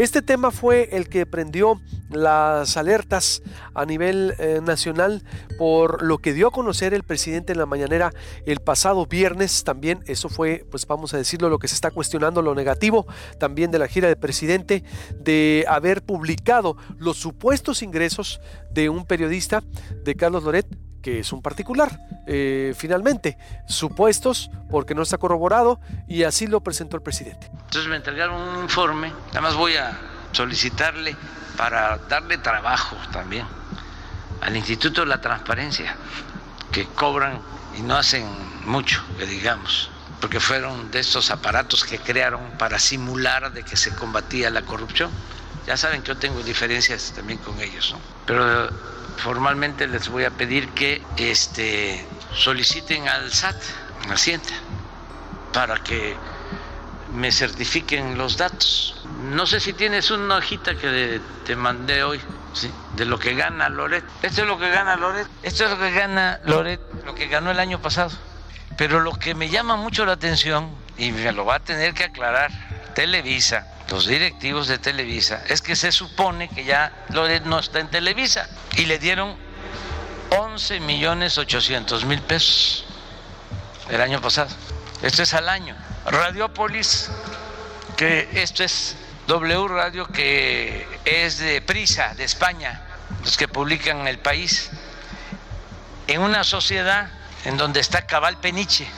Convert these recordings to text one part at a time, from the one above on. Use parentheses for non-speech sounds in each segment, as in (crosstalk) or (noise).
Este tema fue el que prendió las alertas a nivel eh, nacional por lo que dio a conocer el presidente en la mañanera el pasado viernes. También eso fue, pues vamos a decirlo, lo que se está cuestionando, lo negativo también de la gira del presidente de haber publicado los supuestos ingresos de un periodista de Carlos Loret que es un particular, eh, finalmente, supuestos porque no está corroborado y así lo presentó el presidente. Entonces me entregaron un informe, además voy a solicitarle para darle trabajo también al Instituto de la Transparencia, que cobran y no hacen mucho, que digamos, porque fueron de estos aparatos que crearon para simular de que se combatía la corrupción. Ya saben que yo tengo diferencias también con ellos, ¿no? Pero formalmente les voy a pedir que este, soliciten al SAT, a Hacienda, para que me certifiquen los datos. No sé si tienes una hojita que te mandé hoy, de lo que gana Loret. Esto es lo que gana Loret. Esto es lo que gana Loret, lo que ganó el año pasado. Pero lo que me llama mucho la atención, y me lo va a tener que aclarar Televisa, los directivos de Televisa, es que se supone que ya Loret no está en Televisa y le dieron 11 millones 800 mil pesos el año pasado. Esto es al año. Radiopolis, que esto es W Radio, que es de Prisa, de España, los que publican El País, en una sociedad en donde está Cabal Peniche.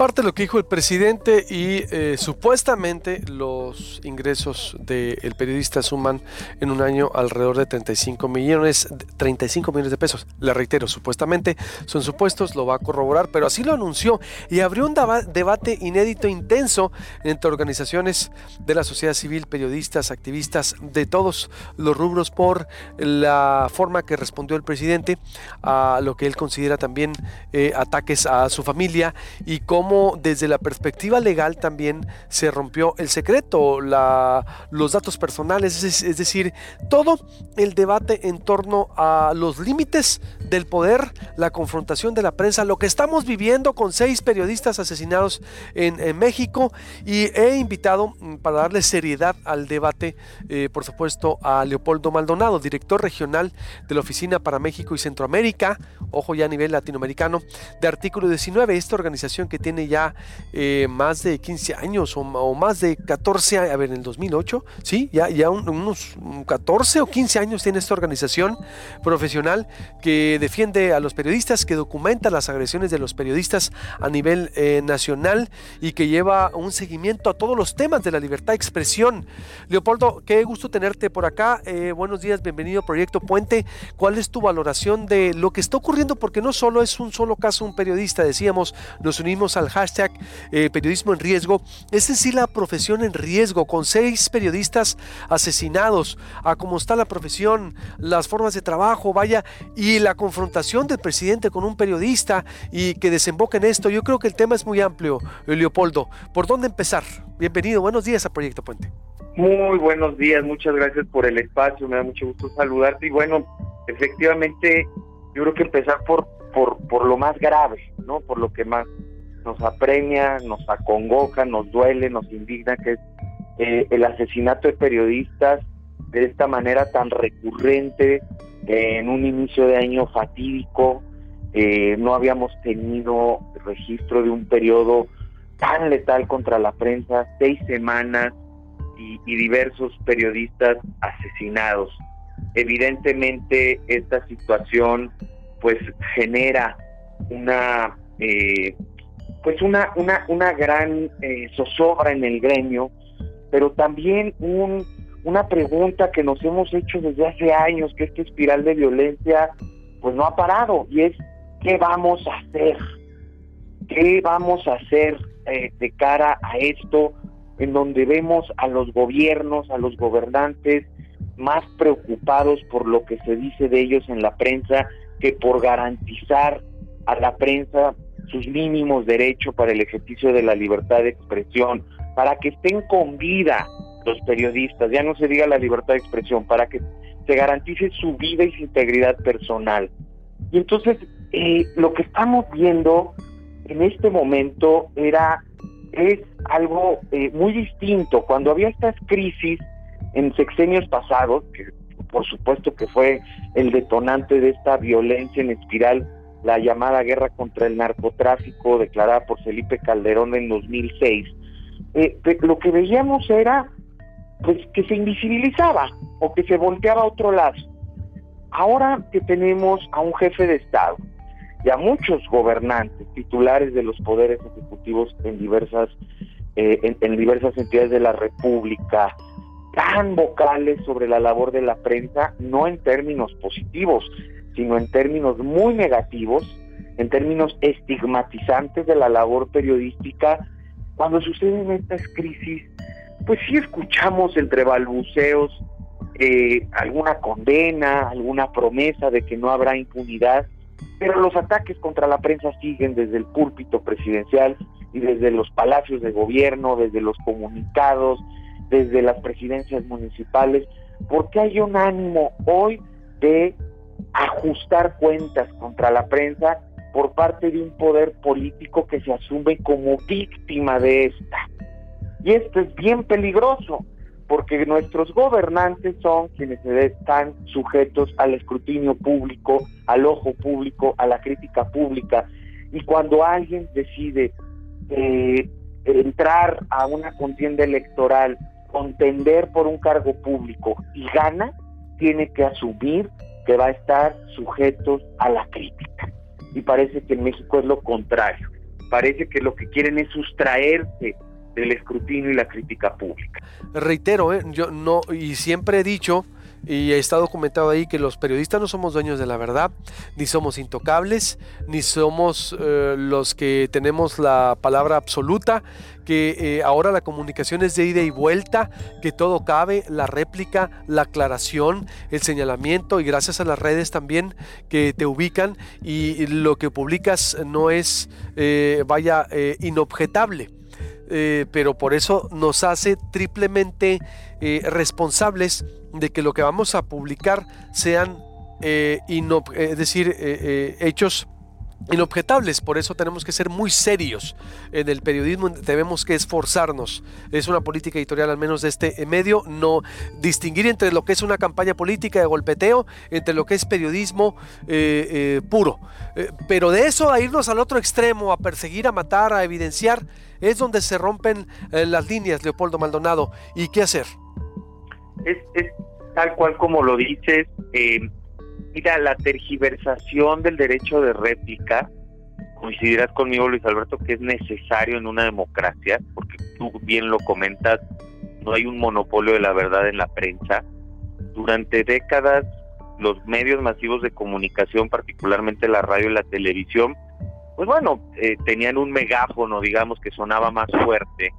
Parte de lo que dijo el presidente y eh, supuestamente los ingresos del periodista suman en un año alrededor de 35 millones, 35 millones de pesos. Le reitero, supuestamente son supuestos, lo va a corroborar, pero así lo anunció y abrió un debate inédito, intenso entre organizaciones de la sociedad civil, periodistas, activistas de todos los rubros por la forma que respondió el presidente a lo que él considera también eh, ataques a su familia y cómo desde la perspectiva legal también se rompió el secreto, los datos personales, es, decir, todo el debate en torno a los límites del poder, la confrontación de la prensa, lo que estamos viviendo con seis periodistas asesinados en, México y he invitado mm, para darle seriedad al debate, eh, por supuesto, a Leopoldo Maldonado, director regional de la Oficina para México y Centroamérica, ojo ya a nivel latinoamericano, de Artículo 19, esta organización que tiene ya eh, más de 15 años o, más de 14 años, a ver, en el 2008, sí, ya, ya unos 14 o 15 años tiene esta organización profesional que defiende a los periodistas, que documenta las agresiones de los periodistas a nivel eh, nacional y que lleva un seguimiento a todos los temas de la libertad de expresión. Leopoldo, qué gusto tenerte por acá. Eh, buenos días, bienvenido a Proyecto Puente. ¿Cuál es tu valoración de lo que está ocurriendo? Porque no solo es un solo caso, un periodista, decíamos, nos unimos al hashtag eh, periodismo en riesgo. Es decir, la profesión en riesgo, con seis periodistas asesinados, a cómo está la profesión, las formas de trabajo, vaya, y la confrontación del presidente con un periodista y que desemboca en esto. Yo creo que el tema es muy amplio, Leopoldo. ¿Por dónde empezar? Bienvenido, buenos días a Proyecto Puente. Muy buenos días, muchas gracias por el espacio, me da mucho gusto saludarte y bueno, efectivamente yo creo que empezar por por, por lo más grave, ¿no? Por lo que más nos apremia, nos acongoja, nos duele, nos indigna, que es eh, el asesinato de periodistas de esta manera tan recurrente en un inicio de año fatídico. Eh, no habíamos tenido registro de un periodo tan letal contra la prensa, seis semanas y, y diversos periodistas asesinados. Evidentemente esta situación pues genera una eh, pues una, una, una gran eh, zozobra en el gremio, pero también un, una pregunta que nos hemos hecho desde hace años, que esta espiral de violencia pues no ha parado, y es ¿qué vamos a hacer? ¿Qué vamos a hacer eh, de cara a esto en donde vemos a los gobiernos, a los gobernantes más preocupados por lo que se dice de ellos en la prensa que por garantizar a la prensa sus mínimos derechos para el ejercicio de la libertad de expresión, para que estén con vida los periodistas, ya no se diga la libertad de expresión, para que se garantice su vida y su integridad personal. Y entonces, eh, lo que estamos viendo en este momento era es algo eh, muy distinto. Cuando había estas crisis, en sexenios pasados, que por supuesto que fue el detonante de esta violencia en espiral, la llamada guerra contra el narcotráfico declarada por Felipe Calderón en 2006, eh, lo que veíamos era pues que se invisibilizaba o que se volteaba a otro lado. Ahora que tenemos a un jefe de Estado y a muchos gobernantes titulares de los poderes ejecutivos en diversas eh, en, diversas entidades de la República, tan vocales sobre la labor de la prensa, no en términos positivos, sino en términos muy negativos, en términos estigmatizantes de la labor periodística, cuando suceden estas crisis, pues sí escuchamos entre balbuceos eh, alguna condena, alguna promesa de que no habrá impunidad, pero los ataques contra la prensa siguen desde el púlpito presidencial y desde los palacios de gobierno, desde los comunicados, desde las presidencias municipales, porque hay un ánimo hoy de ajustar cuentas contra la prensa por parte de un poder político que se asume como víctima de esta. Y esto es bien peligroso, porque nuestros gobernantes son quienes están sujetos al escrutinio público, al ojo público, a la crítica pública. Y cuando alguien decide eh, entrar a una contienda electoral, contender por un cargo público y gana, tiene que asumir que va a estar sujeto a la crítica. Y parece que en México es lo contrario. Parece que lo que quieren es sustraerse del escrutinio y la crítica pública. Reitero, ¿eh? yo no, y siempre he dicho, y está documentado ahí que los periodistas no somos dueños de la verdad, ni somos intocables, ni somos eh, los que tenemos la palabra absoluta, que eh, ahora la comunicación es de ida y vuelta, que todo cabe, la réplica, la aclaración, el señalamiento y gracias a las redes también que te ubican y lo que publicas no es, eh, vaya, inobjetable. Pero por eso nos hace triplemente responsables de que lo que vamos a publicar sean, eh, es decir, eh, eh, hechos inobjetables, por eso tenemos que ser muy serios en el periodismo, tenemos que esforzarnos, es una política editorial al menos de este medio, no distinguir entre lo que es una campaña política de golpeteo, entre lo que es periodismo puro, pero de eso a irnos al otro extremo, a perseguir, a matar, a evidenciar, es donde se rompen las líneas, Leopoldo Maldonado, ¿y qué hacer? es tal cual como lo dices. Mira, la tergiversación del derecho de réplica, coincidirás conmigo, Luis Alberto, que es necesario en una democracia, porque tú bien lo comentas, no hay un monopolio de la verdad en la prensa. Durante décadas, los medios masivos de comunicación, particularmente la radio y la televisión, pues bueno, eh, tenían un megáfono, digamos, que sonaba más fuerte.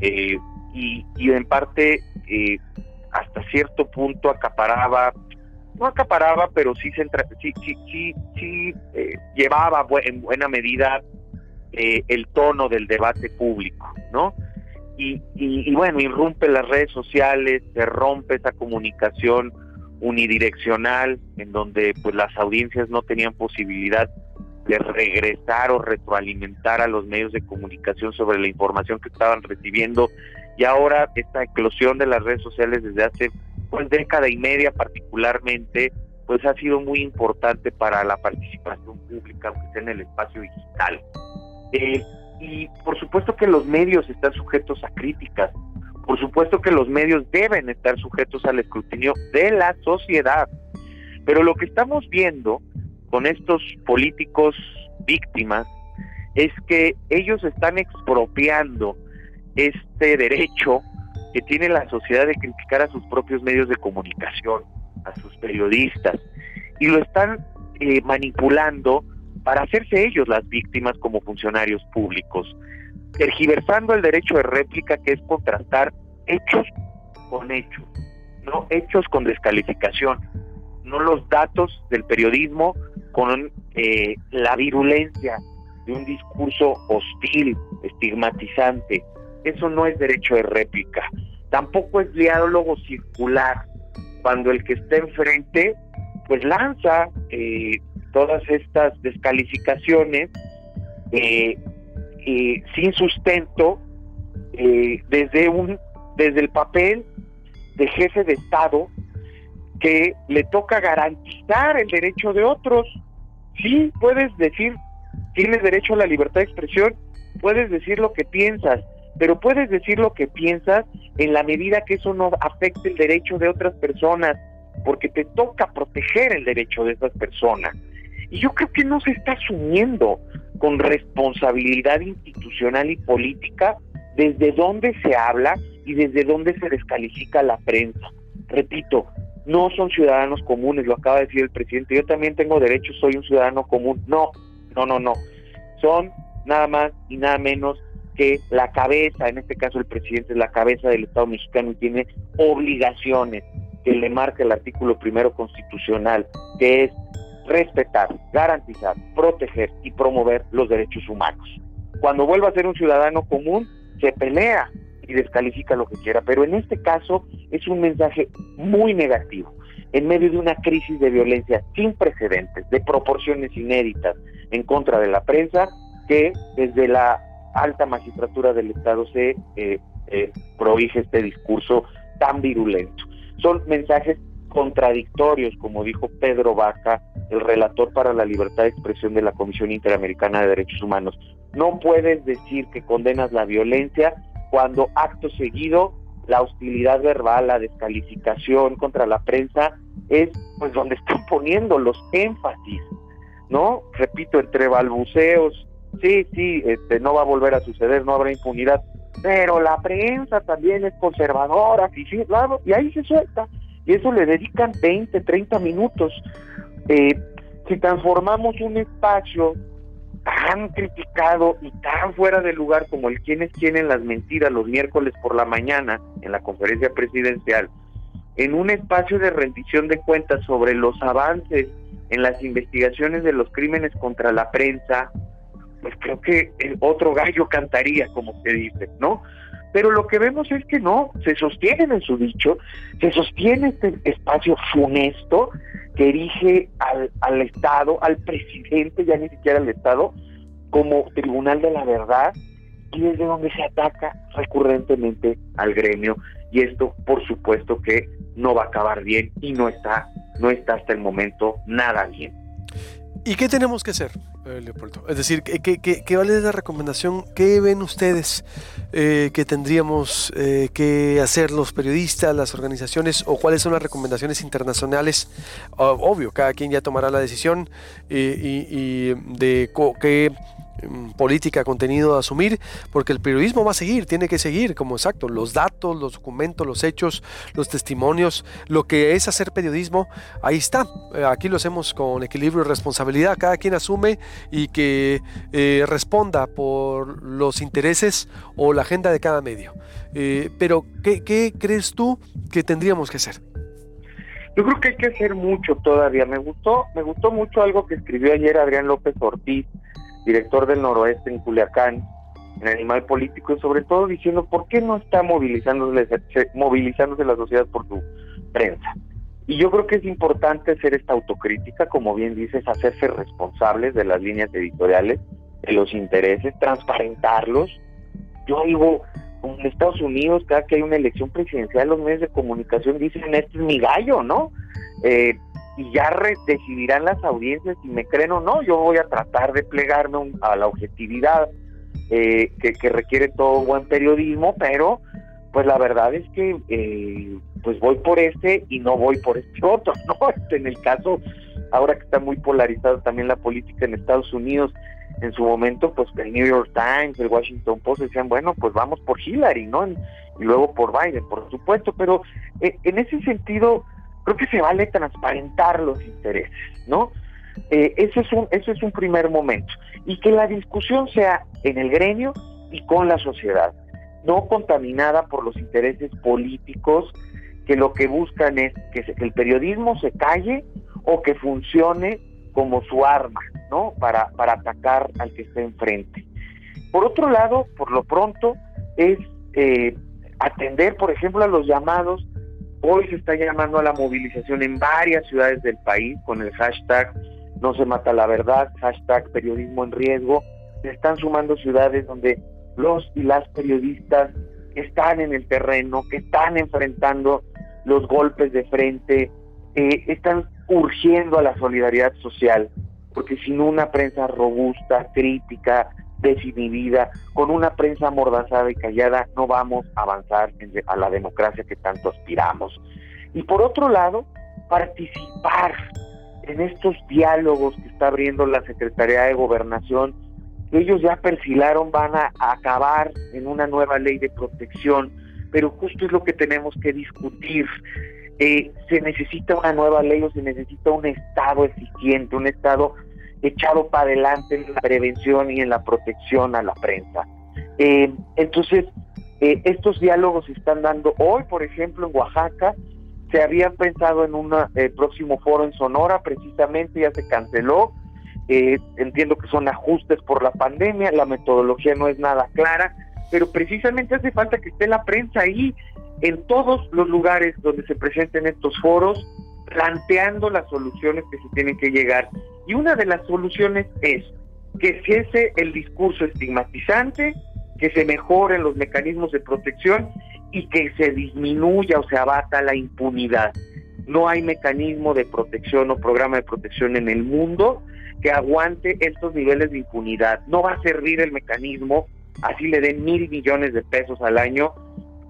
Eh, y, y, en parte eh, hasta cierto punto acaparaba, no acaparaba, pero sí, sí, sí, sí, eh, llevaba en buena medida eh, el tono del debate público, ¿no? Y, y, bueno, irrumpe las redes sociales, se rompe esa comunicación unidireccional en donde pues las audiencias no tenían posibilidad de regresar o retroalimentar a los medios de comunicación sobre la información que estaban recibiendo y ahora esta eclosión de las redes sociales desde hace pues década y media particularmente pues ha sido muy importante para la participación pública aunque sea en el espacio digital. Eh, y por supuesto que los medios están sujetos a críticas. Por supuesto que los medios deben estar sujetos al escrutinio de la sociedad. Pero lo que estamos viendo con estos políticos víctimas es que ellos están expropiando este derecho que tiene la sociedad de criticar a sus propios medios de comunicación, a sus periodistas, y lo están eh, manipulando para hacerse ellos las víctimas como funcionarios públicos, tergiversando el derecho de réplica que es contrastar hechos con hechos, no hechos con descalificación, no los datos del periodismo con eh, la virulencia de un discurso hostil, estigmatizante, eso no es derecho de réplica. Tampoco es diálogo circular, cuando el que está enfrente pues lanza eh, todas estas descalificaciones eh, sin sustento eh, desde un desde el papel de jefe de Estado que le toca garantizar el derecho de otros. Sí, puedes decir, tienes derecho a la libertad de expresión, puedes decir lo que piensas, pero puedes decir lo que piensas en la medida que eso no afecte el derecho de otras personas, porque te toca proteger el derecho de esas personas. Y yo creo que no se está asumiendo con responsabilidad institucional y política desde dónde se habla y desde dónde se descalifica la prensa. Repito, no son ciudadanos comunes, lo acaba de decir el presidente, yo también tengo derechos, soy un ciudadano común. No, no, no, no. Son nada más y nada menos que la cabeza, en este caso el presidente es la cabeza del Estado mexicano y tiene obligaciones que le marca el artículo primero constitucional, que es respetar, garantizar, proteger y promover los derechos humanos. Cuando vuelva a ser un ciudadano común, se pelea y descalifica lo que quiera, pero en este caso es un mensaje muy negativo, en medio de una crisis de violencia sin precedentes, de proporciones inéditas en contra de la prensa, que desde la alta magistratura del Estado se eh, eh este discurso tan virulento. Son mensajes contradictorios, como dijo Pedro Vaca, el relator para la libertad de expresión de la Comisión Interamericana de Derechos Humanos. No puedes decir que condenas la violencia cuando acto seguido la hostilidad verbal, la descalificación contra la prensa es pues donde están poniendo los énfasis, ¿no? Repito, entre balbuceos, sí, sí, este no va a volver a suceder, no habrá impunidad, pero la prensa también es conservadora, y ahí se suelta, y eso le dedican 20, 30 minutos. Eh, si transformamos un espacio tan criticado y tan fuera de lugar como el quienes tienen las mentiras los miércoles por la mañana en la conferencia presidencial, en un espacio de rendición de cuentas sobre los avances en las investigaciones de los crímenes contra la prensa, pues creo que el otro gallo cantaría, como se dice, ¿no? Pero lo que vemos es que no, se sostienen en su dicho, se sostiene este espacio funesto que erige al, al Estado, al presidente, ya ni siquiera al Estado, como tribunal de la verdad, y desde donde se ataca recurrentemente al gremio. Y esto, por supuesto, que no va a acabar bien y no está, no está hasta el momento nada bien. ¿Y qué tenemos que hacer, eh, Leopoldo? Es decir, ¿qué, qué, qué vale la recomendación? ¿Qué ven ustedes eh, que tendríamos eh, que hacer los periodistas, las organizaciones, o cuáles son las recomendaciones internacionales? obvio, cada quien ya tomará la decisión y, y de qué política, contenido a asumir, porque el periodismo va a seguir, tiene que seguir, como exacto, los datos, los documentos, los hechos, los testimonios, lo que es hacer periodismo, ahí está. Eh, aquí lo hacemos con equilibrio y responsabilidad, cada quien asume y que eh, responda por los intereses o la agenda de cada medio. Eh, pero, ¿qué, ¿qué crees tú que tendríamos que hacer? Yo creo que hay que hacer mucho todavía. Me gustó, me gustó mucho algo que escribió ayer Adrián López Ortiz director del noroeste en Culiacán, en Animal Político, y sobre todo diciendo por qué no está movilizándose, movilizándose la sociedad por su prensa. Y yo creo que es importante hacer esta autocrítica, como bien dices, hacerse responsables de las líneas editoriales, de los intereses, transparentarlos. Yo digo, en Estados Unidos, cada que hay una elección presidencial, los medios de comunicación dicen, este es mi gallo, ¿no? Eh, y ya decidirán las audiencias si me creen o no. Yo voy a tratar de plegarme a la objetividad eh, que, requiere todo buen periodismo, pero pues la verdad es que eh, pues voy por este y no voy por este (laughs) otro, ¿no? Este, en el caso, ahora que está muy polarizado también la política en Estados Unidos, en su momento, pues el New York Times, el Washington Post decían, bueno, pues vamos por Hillary, ¿no? Y luego por Biden, por supuesto, pero eh, en ese sentido, creo que se vale transparentar los intereses, ¿no? Eh, ese, es un, ese es un primer momento. Y que la discusión sea en el gremio y con la sociedad, no contaminada por los intereses políticos que lo que buscan es que el periodismo se calle o que funcione como su arma, ¿no? Para, para atacar al que está enfrente. Por otro lado, por lo pronto, es eh, atender, por ejemplo, a los llamados Hoy se está llamando a la movilización en varias ciudades del país con el hashtag No se mata la verdad, hashtag periodismo en riesgo. Se están sumando ciudades donde los y las periodistas están en el terreno, que están enfrentando los golpes de frente, eh, están urgiendo a la solidaridad social, porque sin una prensa robusta, crítica, desinhibida, con una prensa amordazada y callada, no vamos a avanzar a la democracia que tanto aspiramos. Y por otro lado, participar en estos diálogos que está abriendo la Secretaría de Gobernación, que ellos ya perfilaron, van a, acabar en una nueva ley de protección, pero justo es lo que tenemos que discutir. Eh, se necesita una nueva ley o se necesita un Estado eficiente, un Estado echado para adelante en la prevención y en la protección a la prensa. Eh, entonces, eh, estos diálogos se están dando hoy, por ejemplo, en Oaxaca, se habían pensado en un eh, próximo foro en Sonora, precisamente ya se canceló. entiendo que son ajustes por la pandemia, la metodología no es nada clara, pero precisamente hace falta que esté la prensa ahí en todos los lugares donde se presenten estos foros, planteando las soluciones que se tienen que llegar. Y una de las soluciones es que cese el discurso estigmatizante, que se mejoren los mecanismos de protección y que se disminuya o se abata la impunidad. No hay mecanismo de protección o programa de protección en el mundo que aguante estos niveles de impunidad. No va a servir el mecanismo, así le den mil millones de pesos al año,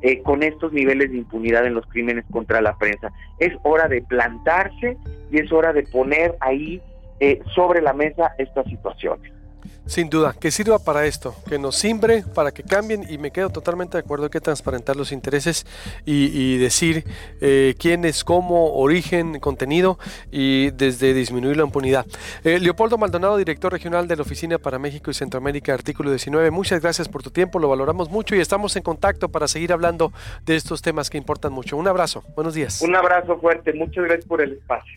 eh, con estos niveles de impunidad en los crímenes contra la prensa. Es hora de plantarse y es hora de poner ahí eh, sobre la mesa estas situaciones. Sin duda, que sirva para esto, que nos simbre, para que cambien y me quedo totalmente de acuerdo, hay que transparentar los intereses y, decir eh, quién es, cómo, origen, contenido y desde disminuir la impunidad. Eh, Leopoldo Maldonado, director regional de la Oficina para México y Centroamérica, artículo 19, muchas gracias por tu tiempo, lo valoramos mucho y estamos en contacto para seguir hablando de estos temas que importan mucho. Un abrazo, buenos días. Un abrazo fuerte, muchas gracias por el espacio.